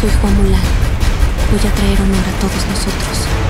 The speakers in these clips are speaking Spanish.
Soy Juan Mulan. Voy a traer honor a todos nosotros.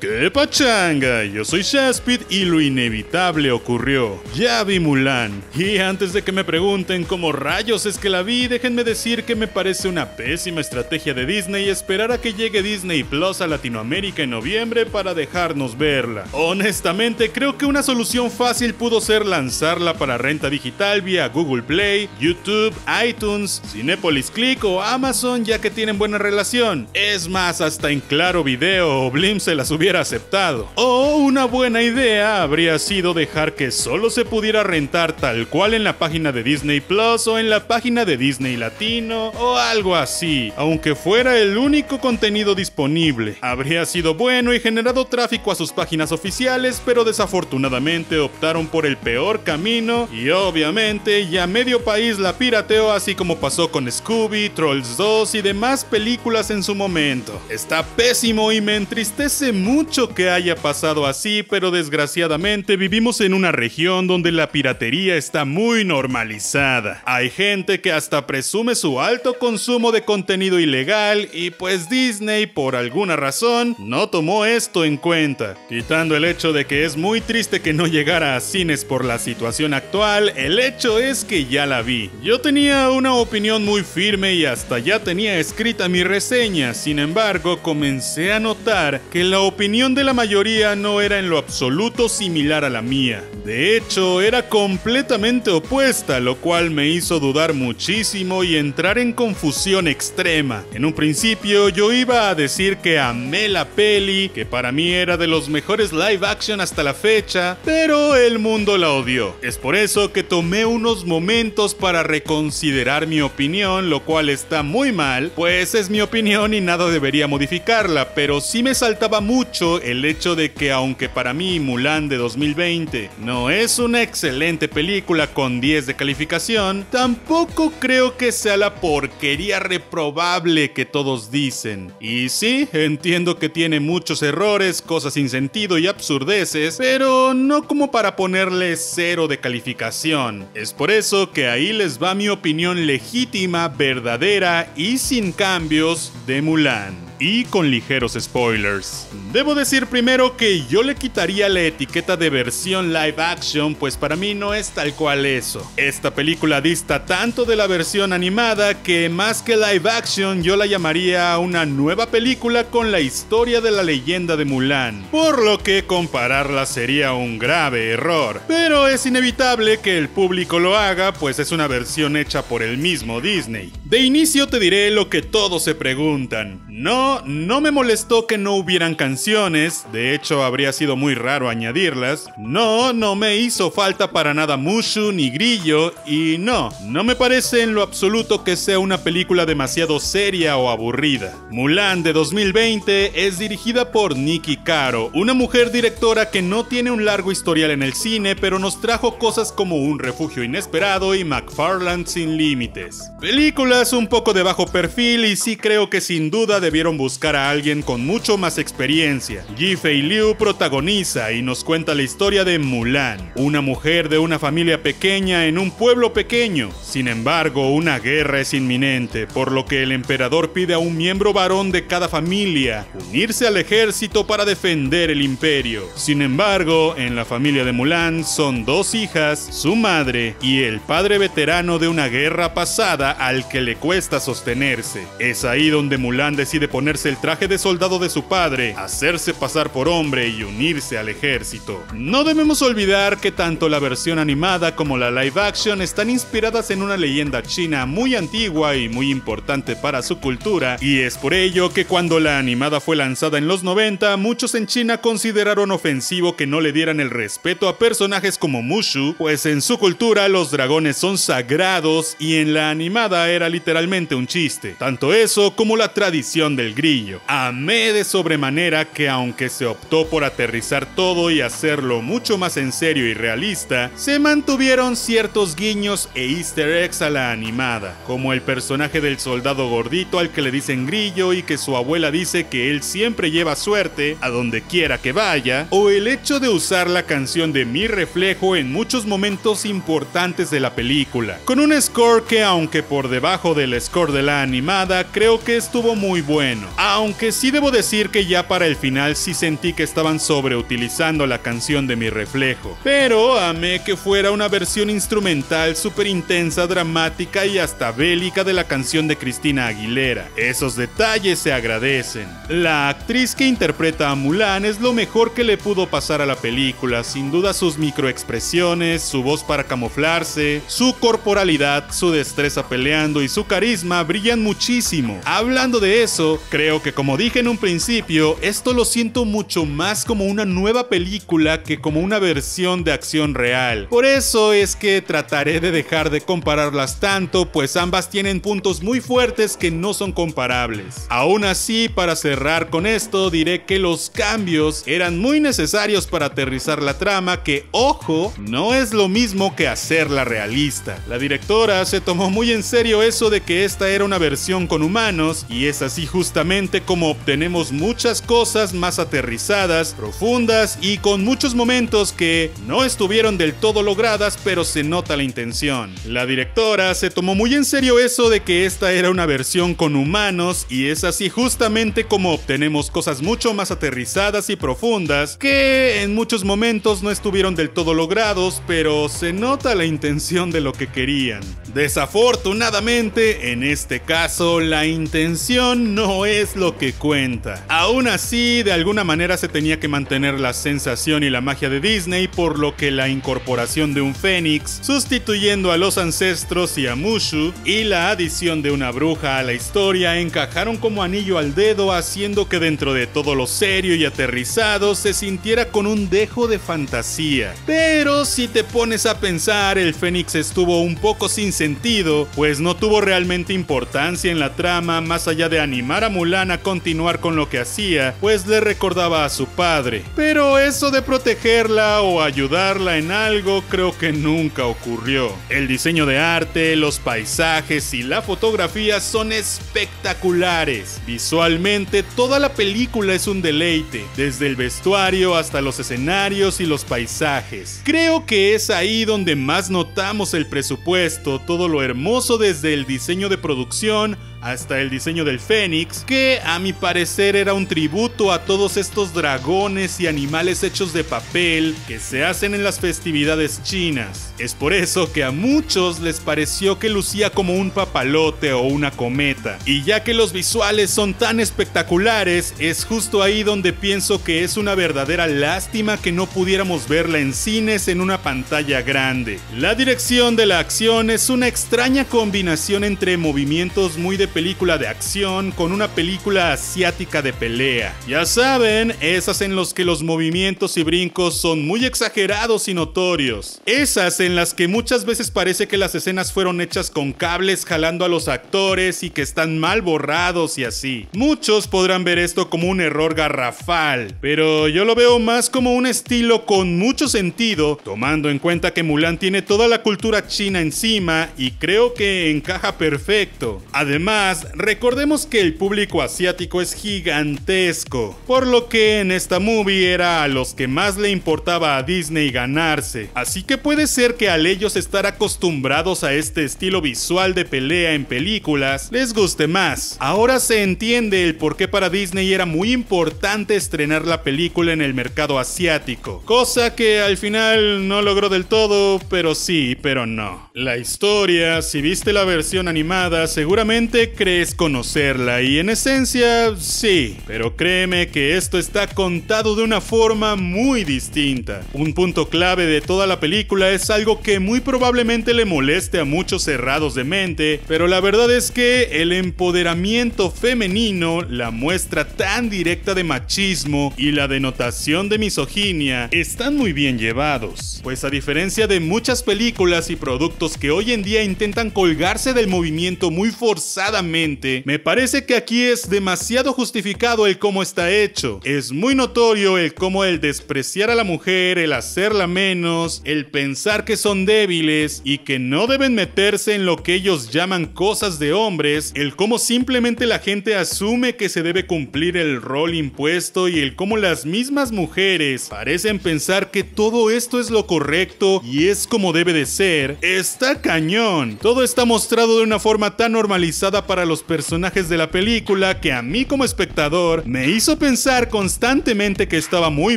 ¡Qué pachanga! Yo soy Shaspid y lo inevitable ocurrió. Ya vi Mulan. Y antes de que me pregunten cómo rayos es que la vi, déjenme decir que me parece una pésima estrategia de Disney esperar a que llegue Disney Plus a Latinoamérica en noviembre para dejarnos verla. Honestamente, creo que una solución fácil pudo ser lanzarla para renta digital vía Google Play, YouTube, iTunes, Cinepolis Click o Amazon ya que tienen buena relación. Es más, hasta en Claro Video o Blim se las hubiera aceptado. O una buena idea habría sido dejar que solo se pudiera rentar tal cual en la página de Disney Plus o en la página de Disney Latino o algo así, aunque fuera el único contenido disponible. Habría sido bueno y generado tráfico a sus páginas oficiales, pero desafortunadamente optaron por el peor camino y obviamente ya medio país la pirateó así como pasó con Scooby, Trolls 2 y demás películas en su momento. Está pésimo y me entristece mucho mucho que haya pasado así, pero desgraciadamente vivimos en una región donde la piratería está muy normalizada. Hay gente que hasta presume su alto consumo de contenido ilegal y pues Disney por alguna razón no tomó esto en cuenta. Quitando el hecho de que es muy triste que no llegara a cines por la situación actual, el hecho es que ya la vi. Yo tenía una opinión muy firme y hasta ya tenía escrita mi reseña, sin embargo comencé a notar que la opinión opinión de la mayoría no era en lo absoluto similar a la mía. De hecho, era completamente opuesta, lo cual me hizo dudar muchísimo y entrar en confusión extrema. En un principio yo iba a decir que amé la peli, que para mí era de los mejores live action hasta la fecha, pero el mundo la odió. Es por eso que tomé unos momentos para reconsiderar mi opinión, lo cual está muy mal, pues es mi opinión y nada debería modificarla, pero sí me saltaba mucho el hecho de que aunque para mí Mulan de 2020 no es una excelente película con 10 de calificación, tampoco creo que sea la porquería reprobable que todos dicen. Y sí, entiendo que tiene muchos errores, cosas sin sentido y absurdeces, pero no como para ponerle cero de calificación. Es por eso que ahí les va mi opinión legítima, verdadera y sin cambios de Mulan y con ligeros spoilers. Debo decir primero que yo le quitaría la etiqueta de versión live action, pues para mí no es tal cual eso. Esta película dista tanto de la versión animada que más que live action yo la llamaría una nueva película con la historia de la leyenda de Mulan, por lo que compararla sería un grave error. Pero es inevitable que el público lo haga, pues es una versión hecha por el mismo Disney. De inicio te diré lo que todos se preguntan. No no, me molestó que no hubieran canciones, de hecho habría sido muy raro añadirlas. No, no me hizo falta para nada Mushu ni Grillo, y no, no me parece en lo absoluto que sea una película demasiado seria o aburrida. Mulan de 2020 es dirigida por Nikki Caro, una mujer directora que no tiene un largo historial en el cine, pero nos trajo cosas como Un refugio inesperado y McFarland sin límites. Películas un poco de bajo perfil y sí creo que sin duda debieron buscar a alguien con mucho más experiencia. Ji Fei Liu protagoniza y nos cuenta la historia de Mulan, una mujer de una familia pequeña en un pueblo pequeño. Sin embargo, una guerra es inminente, por lo que el emperador pide a un miembro varón de cada familia unirse al ejército para defender el imperio. Sin embargo, en la familia de Mulan son dos hijas, su madre y el padre veterano de una guerra pasada al que le cuesta sostenerse. Es ahí donde Mulan decide poner el traje de soldado de su padre, hacerse pasar por hombre y unirse al ejército. No debemos olvidar que tanto la versión animada como la live action están inspiradas en una leyenda china muy antigua y muy importante para su cultura, y es por ello que cuando la animada fue lanzada en los 90, muchos en China consideraron ofensivo que no le dieran el respeto a personajes como Mushu, pues en su cultura los dragones son sagrados y en la animada era literalmente un chiste. Tanto eso como la tradición del grillo. Amé de sobremanera que aunque se optó por aterrizar todo y hacerlo mucho más en serio y realista, se mantuvieron ciertos guiños e easter eggs a la animada, como el personaje del soldado gordito al que le dicen grillo y que su abuela dice que él siempre lleva suerte a donde quiera que vaya, o el hecho de usar la canción de Mi Reflejo en muchos momentos importantes de la película, con un score que aunque por debajo del score de la animada, creo que estuvo muy bueno. Aunque sí debo decir que ya para el final sí sentí que estaban sobreutilizando la canción de mi reflejo. Pero amé que fuera una versión instrumental súper intensa, dramática y hasta bélica de la canción de Cristina Aguilera. Esos detalles se agradecen. La actriz que interpreta a Mulan es lo mejor que le pudo pasar a la película, sin duda sus microexpresiones, su voz para camuflarse, su corporalidad, su destreza peleando y su carisma brillan muchísimo. Hablando de eso, creo que como dije en un principio, esto lo siento mucho más como una nueva película que como una versión de acción real. Por eso es que trataré de dejar de compararlas tanto, pues ambas tienen puntos muy fuertes que no son comparables. Aún así, para cerrar con esto, diré que los cambios eran muy necesarios para aterrizar la trama que, ojo, no es lo mismo que hacerla realista. La directora se tomó muy en serio eso de que esta era una versión con humanos y es así justamente como obtenemos muchas cosas más aterrizadas, profundas y con muchos momentos que no estuvieron del todo logradas pero se nota la intención. La directora se tomó muy en serio eso de que esta era una versión con humanos y es así justamente como obtenemos cosas mucho más aterrizadas y profundas que en muchos momentos no estuvieron del todo logrados pero se nota la intención de lo que querían. Desafortunadamente, en este caso, la intención no es lo que cuenta. Aún así, de alguna manera se tenía que mantener la sensación y la magia de Disney, por lo que la incorporación de un fénix, sustituyendo a los ancestros y a Mushu, y la adición de una bruja a la historia encajaron como anillo al dedo, haciendo que dentro de todo lo serio y aterrizado se sintiera con un dejo de fantasía. Pero si te pones a pensar, el fénix estuvo un poco sin sentido, pues no tuvo realmente importancia en la trama más allá de animar a Mulan a continuar con lo que hacía, pues le recordaba a su padre. Pero eso de protegerla o ayudarla en algo creo que nunca ocurrió. El diseño de arte, los paisajes y la fotografía son espectaculares. Visualmente toda la película es un deleite, desde el vestuario hasta los escenarios y los paisajes. Creo que es ahí donde más notamos el presupuesto, todo lo hermoso desde el diseño de producción hasta el diseño del Fénix, que a mi parecer era un tributo a todos estos dragones y animales hechos de papel que se hacen en las festividades chinas. Es por eso que a muchos les pareció que lucía como un papalote o una cometa. Y ya que los visuales son tan espectaculares, es justo ahí donde pienso que es una verdadera lástima que no pudiéramos verla en cines en una pantalla grande. La dirección de la acción es una extraña combinación entre movimientos muy de película de acción con una película asiática de pelea. Ya saben, esas en los que los movimientos y brincos son muy exagerados y notorios. Esas en las que muchas veces parece que las escenas fueron hechas con cables jalando a los actores y que están mal borrados y así. Muchos podrán ver esto como un error garrafal, pero yo lo veo más como un estilo con mucho sentido, tomando en cuenta que Mulan tiene toda la cultura china encima y creo que encaja perfecto. Además, recordemos que el público asiático es gigantesco, por lo que en esta movie era a los que más le importaba a Disney ganarse, así que puede ser que al ellos estar acostumbrados a este estilo visual de pelea en películas, les guste más. Ahora se entiende el por qué para Disney era muy importante estrenar la película en el mercado asiático, cosa que al final no logró del todo, pero sí, pero no. La historia, si viste la versión animada, seguramente crees conocerla y en esencia sí, pero créeme que esto está contado de una forma muy distinta. Un punto clave de toda la película es algo que muy probablemente le moleste a muchos cerrados de mente, pero la verdad es que el empoderamiento femenino, la muestra tan directa de machismo y la denotación de misoginia están muy bien llevados, pues a diferencia de muchas películas y productos que hoy en día intentan colgarse del movimiento muy forzada me parece que aquí es demasiado justificado el cómo está hecho. Es muy notorio el cómo el despreciar a la mujer, el hacerla menos, el pensar que son débiles y que no deben meterse en lo que ellos llaman cosas de hombres, el cómo simplemente la gente asume que se debe cumplir el rol impuesto y el cómo las mismas mujeres parecen pensar que todo esto es lo correcto y es como debe de ser, está cañón. Todo está mostrado de una forma tan normalizada para los personajes de la película que a mí como espectador me hizo pensar constantemente que estaba muy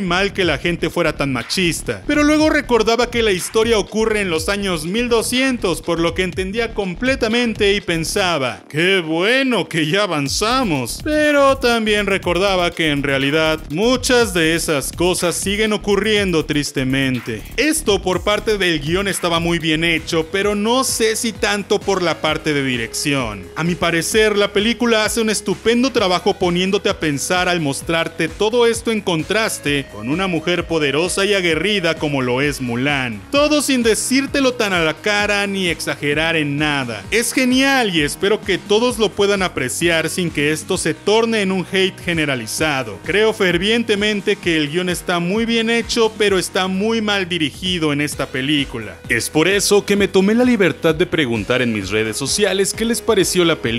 mal que la gente fuera tan machista. Pero luego recordaba que la historia ocurre en los años 1200, por lo que entendía completamente y pensaba, qué bueno que ya avanzamos. Pero también recordaba que en realidad muchas de esas cosas siguen ocurriendo tristemente. Esto por parte del guion estaba muy bien hecho, pero no sé si tanto por la parte de dirección. A mi parecer, la película hace un estupendo trabajo poniéndote a pensar al mostrarte todo esto en contraste con una mujer poderosa y aguerrida como lo es Mulan. Todo sin decírtelo tan a la cara ni exagerar en nada. Es genial y espero que todos lo puedan apreciar sin que esto se torne en un hate generalizado. Creo fervientemente que el guion está muy bien hecho, pero está muy mal dirigido en esta película. Es por eso que me tomé la libertad de preguntar en mis redes sociales qué les pareció la película.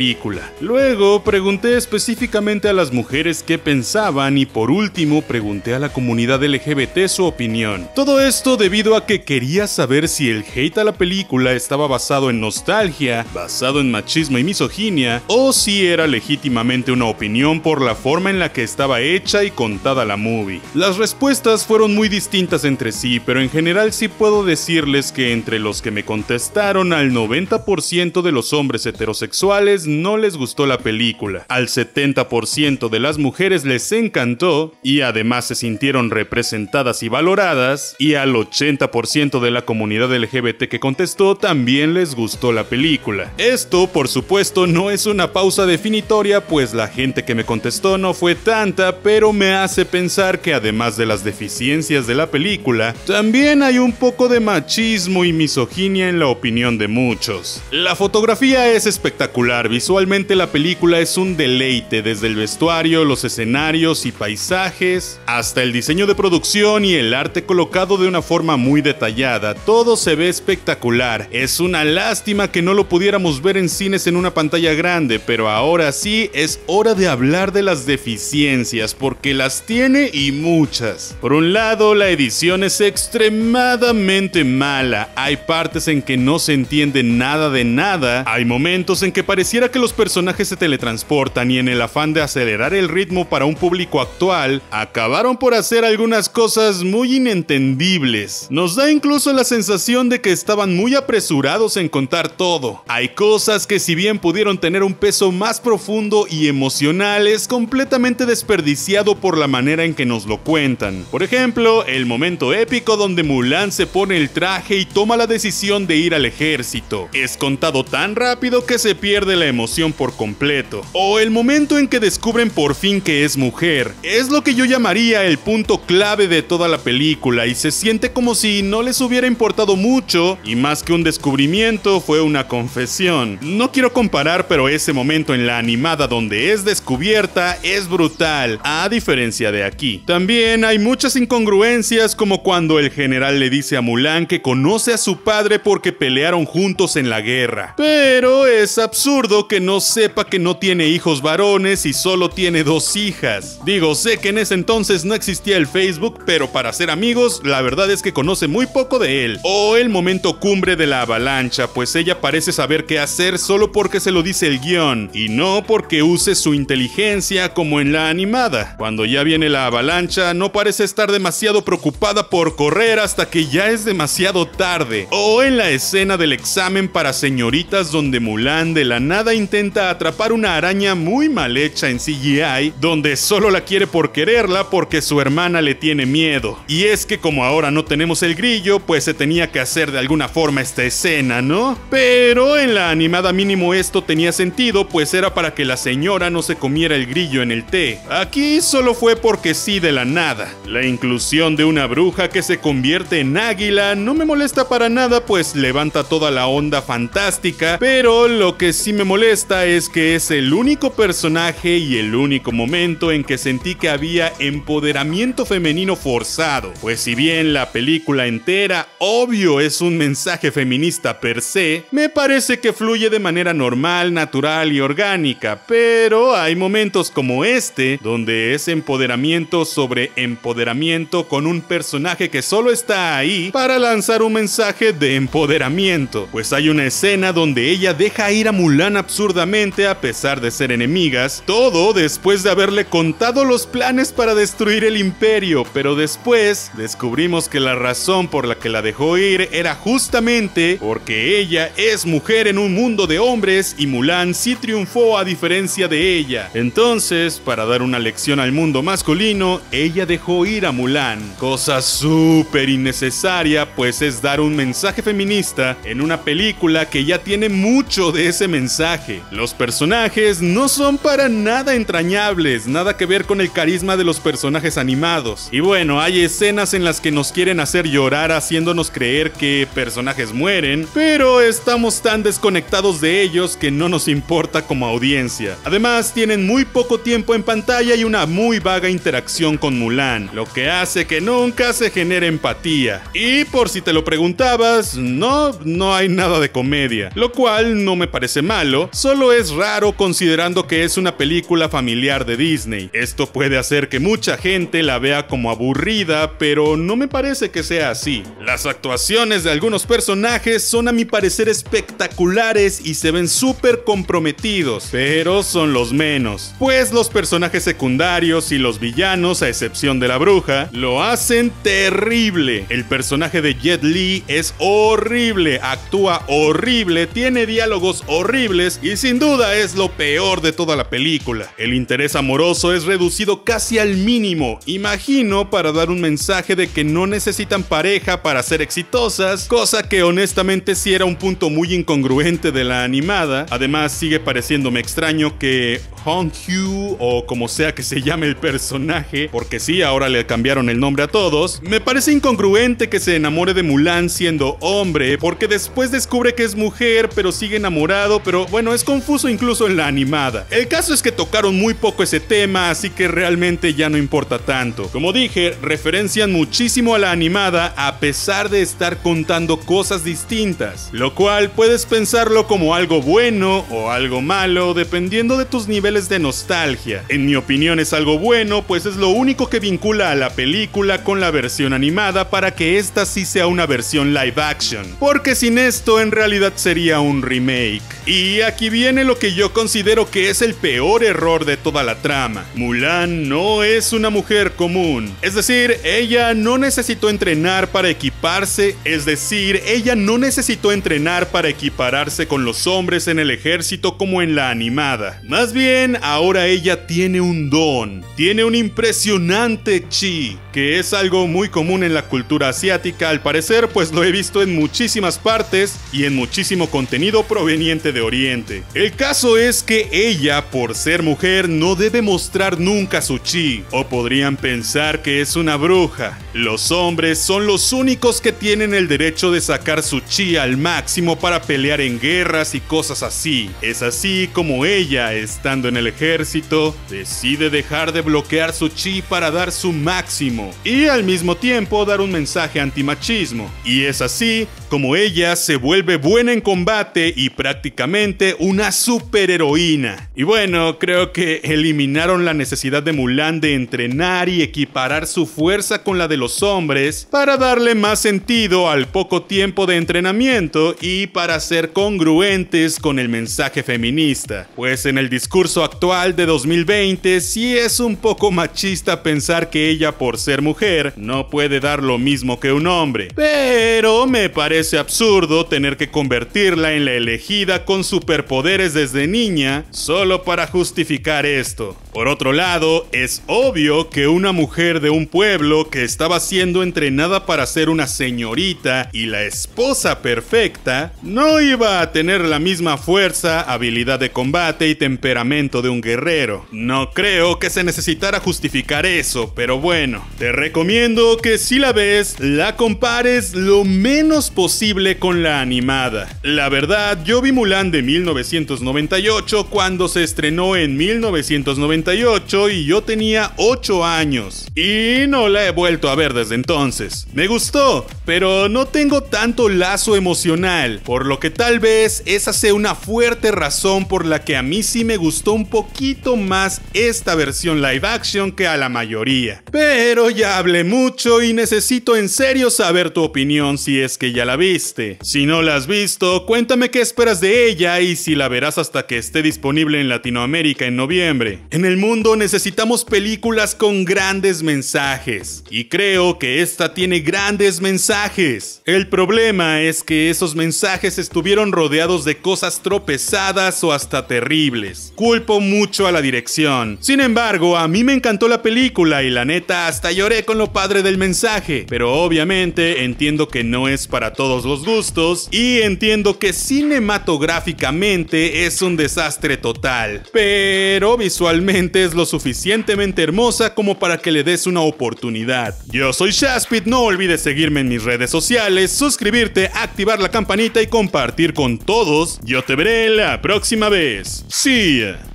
Luego pregunté específicamente a las mujeres qué pensaban y por último pregunté a la comunidad LGBT su opinión. Todo esto debido a que quería saber si el hate a la película estaba basado en nostalgia, basado en machismo y misoginia, o si era legítimamente una opinión por la forma en la que estaba hecha y contada la movie. Las respuestas fueron muy distintas entre sí, pero en general sí puedo decirles que entre los que me contestaron al 90% de los hombres heterosexuales no les gustó la película, al 70% de las mujeres les encantó y además se sintieron representadas y valoradas, y al 80% de la comunidad LGBT que contestó también les gustó la película. Esto, por supuesto, no es una pausa definitoria, pues la gente que me contestó no fue tanta, pero me hace pensar que además de las deficiencias de la película, también hay un poco de machismo y misoginia en la opinión de muchos. La fotografía es espectacular, visualmente la película es un deleite, desde el vestuario, los escenarios y paisajes, hasta el diseño de producción y el arte colocado de una forma muy detallada, todo se ve espectacular. Es una lástima que no lo pudiéramos ver en cines en una pantalla grande, pero ahora sí es hora de hablar de las deficiencias, porque las tiene y muchas. Por un lado, la edición es extremadamente mala, hay partes en que no se entiende nada de nada, hay momentos en que que los personajes se teletransportan y en el afán de acelerar el ritmo para un público actual, acabaron por hacer algunas cosas muy inentendibles. Nos da incluso la sensación de que estaban muy apresurados en contar todo. Hay cosas que si bien pudieron tener un peso más profundo y emocional, es completamente desperdiciado por la manera en que nos lo cuentan. Por ejemplo, el momento épico donde Mulan se pone el traje y toma la decisión de ir al ejército. Es contado tan rápido que se pierde la emoción por completo. O el momento en que descubren por fin que es mujer. Es lo que yo llamaría el punto clave de toda la película y se siente como si no les hubiera importado mucho y más que un descubrimiento fue una confesión. No quiero comparar, pero ese momento en la animada donde es descubierta es brutal, a diferencia de aquí. También hay muchas incongruencias como cuando el general le dice a Mulan que conoce a su padre porque pelearon juntos en la guerra. Pero es absurdo que no sepa que no tiene hijos varones y solo tiene dos hijas. Digo, sé que en ese entonces no existía el Facebook, pero para ser amigos, la verdad es que conoce muy poco de él. O el momento cumbre de la avalancha, pues ella parece saber qué hacer solo porque se lo dice el guion, y no porque use su inteligencia como en la animada. Cuando ya viene la avalancha, no parece estar demasiado preocupada por correr hasta que ya es demasiado tarde. O en la escena del examen para señoritas donde Mulan de la nada intenta atrapar una araña muy mal hecha en CGI, donde solo la quiere por quererla porque su hermana le tiene miedo. Y es que como ahora no tenemos el grillo, pues se tenía que hacer de alguna forma esta escena, ¿no? Pero en la animada mínimo esto tenía sentido, pues era para que la señora no se comiera el grillo en el té. Aquí solo fue porque sí de la nada. La inclusión de una bruja que se convierte en águila no me molesta para nada, pues levanta toda la onda fantástica, pero lo que sí me molesta es que es el único personaje y el único momento en que sentí que había empoderamiento femenino forzado, pues si bien la película entera obvio es un mensaje feminista per se, me parece que fluye de manera normal, natural y orgánica, pero hay momentos como este donde es empoderamiento sobre empoderamiento con un personaje que solo está ahí para lanzar un mensaje de empoderamiento, pues hay una escena donde ella deja ir a Mulan absurdamente a pesar de ser enemigas, todo después de haberle contado los planes para destruir el imperio, pero después descubrimos que la razón por la que la dejó ir era justamente porque ella es mujer en un mundo de hombres y Mulan sí triunfó a diferencia de ella. Entonces, para dar una lección al mundo masculino, ella dejó ir a Mulan, cosa súper innecesaria, pues es dar un mensaje feminista en una película que ya tiene mucho de ese mensaje. Los personajes no son para nada entrañables, nada que ver con el carisma de los personajes animados. Y bueno, hay escenas en las que nos quieren hacer llorar haciéndonos creer que personajes mueren, pero estamos tan desconectados de ellos que no nos importa como audiencia. Además, tienen muy poco tiempo en pantalla y una muy vaga interacción con Mulan, lo que hace que nunca se genere empatía. Y por si te lo preguntabas, no, no hay nada de comedia, lo cual no me parece solo es raro considerando que es una película familiar de Disney. Esto puede hacer que mucha gente la vea como aburrida, pero no me parece que sea así. Las actuaciones de algunos personajes son a mi parecer espectaculares y se ven súper comprometidos, pero son los menos, pues los personajes secundarios y los villanos, a excepción de la bruja, lo hacen terrible. El personaje de Jet Li es horrible, actúa horrible, tiene diálogos horribles y sin duda es lo peor de toda la película. El interés amoroso es reducido casi al mínimo, imagino para dar un mensaje de que no necesitan pareja para ser exitosas, cosa que honestamente sí era un punto muy incongruente de la animada. Además sigue pareciéndome extraño que Hong Hugh o como sea que se llame el personaje, porque sí, ahora le cambiaron el nombre a todos, me parece incongruente que se enamore de Mulan siendo hombre, porque después descubre que es mujer, pero sigue enamorado, pero bueno, es confuso incluso en la animada. El caso es que tocaron muy poco ese tema, así que realmente ya no importa tanto. Como dije, referencian muchísimo a la animada a pesar de estar contando cosas distintas, lo cual puedes pensarlo como algo bueno o algo malo dependiendo de tus niveles de nostalgia. En mi opinión es algo bueno, pues es lo único que vincula a la película con la versión animada para que esta sí sea una versión live action, porque sin esto en realidad sería un remake. Y aquí viene lo que yo considero que es el peor error de toda la trama. Mulan no es una mujer común, es decir, ella no necesitó entrenar para equiparse, es decir, ella no necesitó entrenar para equipararse con los hombres en el ejército como en la animada. Más bien, ahora ella tiene un don, tiene un impresionante chi, que es algo muy común en la cultura asiática al parecer, pues lo he visto en muchísimas partes y en muchísimo contenido proveniente de Oriente. El caso es que ella, por ser mujer, no debe mostrar nunca su chi, o podrían pensar que es una bruja. Los hombres son los únicos que tienen el derecho de sacar su chi al máximo para pelear en guerras y cosas así. Es así como ella, estando en el ejército, decide dejar de bloquear su chi para dar su máximo y al mismo tiempo dar un mensaje antimachismo. Y es así como ella se vuelve buena en combate y prácticamente una superheroína. Y bueno, creo que eliminaron la necesidad de Mulan de entrenar y equiparar su fuerza con la de los hombres para darle más sentido al poco tiempo de entrenamiento y para ser congruentes con el mensaje feminista. Pues en el discurso actual de 2020 sí es un poco machista pensar que ella por ser mujer no puede dar lo mismo que un hombre. Pero me parece absurdo tener que convertirla en la elegida con superpoderes desde niña solo para justificar esto. Por otro lado, es obvio que una mujer de un pueblo que estaba siendo entrenada para ser una señorita y la esposa perfecta, no iba a tener la misma fuerza, habilidad de combate y temperamento de un guerrero. No creo que se necesitara justificar eso, pero bueno, te recomiendo que si la ves, la compares lo menos posible con la animada. La verdad, yo vi Mulan de 1998 cuando se estrenó en 1998 y yo tenía 8 años. Y no la he vuelto a ver desde entonces. Me gustó, pero no tengo tanto lazo emocional, por lo que tal vez esa sea una fuerte razón por la que a mí sí me gustó un poquito más esta versión live action que a la mayoría. Pero ya hablé mucho y necesito en serio saber tu opinión si es que ya la viste. Si no la has visto, cuéntame qué esperas de ella y si la verás hasta que esté disponible en Latinoamérica en noviembre. En el mundo necesitamos películas con grandes mensajes y creo que esta tiene grandes mensajes. El problema es que esos mensajes estuvieron rodeados de cosas tropezadas o hasta terribles. Culpo mucho a la dirección. Sin embargo, a mí me encantó la película y la neta hasta con lo padre del mensaje, pero obviamente entiendo que no es para todos los gustos y entiendo que cinematográficamente es un desastre total, pero visualmente es lo suficientemente hermosa como para que le des una oportunidad. Yo soy Shaspit, no olvides seguirme en mis redes sociales, suscribirte, activar la campanita y compartir con todos. Yo te veré la próxima vez. Ya.